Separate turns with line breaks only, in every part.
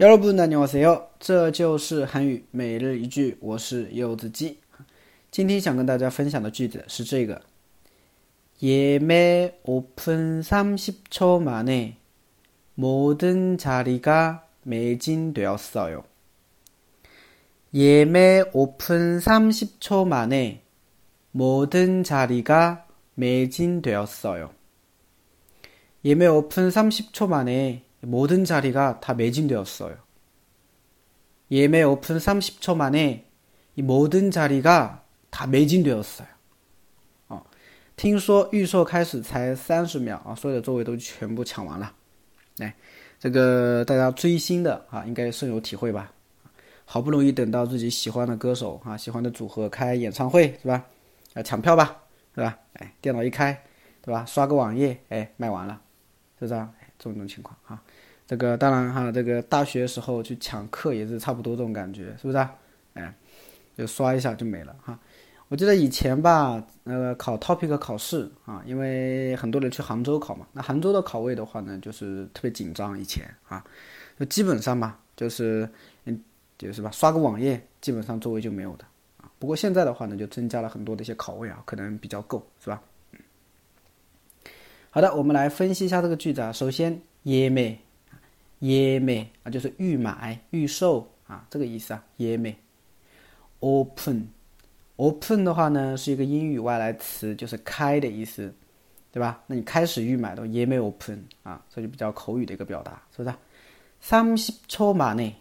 여러분안녕하세요，这就是韩语每日一句，我是柚子鸡。今天想跟大家分享的句子是这个：예매오픈三十초만에모든자리가매진되었어요예매오픈三十초만에모든자리가매진되었어요예매오픈三十초만에 모든 자리가 다 매진되었어요. 예매 오픈 30초 만에 이 모든 자리가 다 매진되었어요. 어, 听说预售开始才三十秒啊，所有的座位都全部抢完了。哎，这个大家追星的啊，应该顺有体会吧？好不容易等到自己喜欢的歌手啊，喜欢的组合开演唱会是吧？啊，抢票吧，对吧？哎，电脑一开，对吧？刷个网页，哎，卖完了，是不是？啊？ 这种种情况哈，这个当然哈。这个大学时候去抢课也是差不多这种感觉，是不是？哎，就刷一下就没了哈。我记得以前吧，呃，考 topic 考试啊，因为很多人去杭州考嘛，那杭州的考位的话呢，就是特别紧张。以前啊，就基本上嘛，就是嗯，就是吧，刷个网页，基本上座位就没有的啊。不过现在的话呢，就增加了很多的一些考位啊，可能比较够，是吧？好的，我们来分析一下这个句子啊。首先，耶美。耶美啊，就是预买、预售啊，这个意思啊。耶美，open，open 的话呢，是一个英语外来词，就是开的意思，对吧？那你开始预买的耶美 open 啊，这就比较口语的一个表达，是不是？三十초만 에，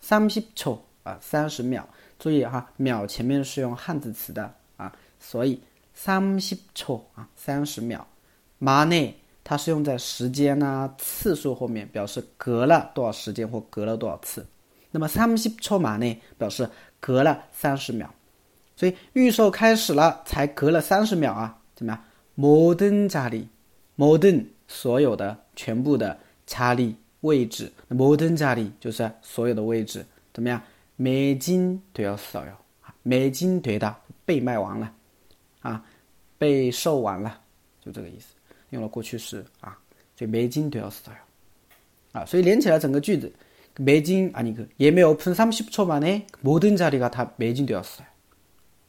三十초啊，三十秒。注意哈，秒前面是用汉字词的啊，所以三十초啊，三十秒。 만 에。 它是用在时间啊次数后面，表示隔了多少时间或隔了多少次。那么三十초만 에， 表示隔了三十秒。所以预售开始了，才隔了三十秒啊？怎么样？모든자 리， 모든所有的全部的자리位置，모든자리就是所有的位置。怎么样？매진되었어 요。 매진되 다， 被卖完了啊，被售完了，就这个意思。 用了过去式啊，所以매진되었어 요， 啊，所以连起来整个句子，매진아니그예매오픈三十초만에모든자리가다매진되었어 요。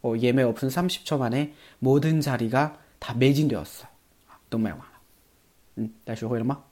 哦，예매오픈三十초만에모든자리가다매진되었어 요， 都卖完了。嗯，大家学会了吗？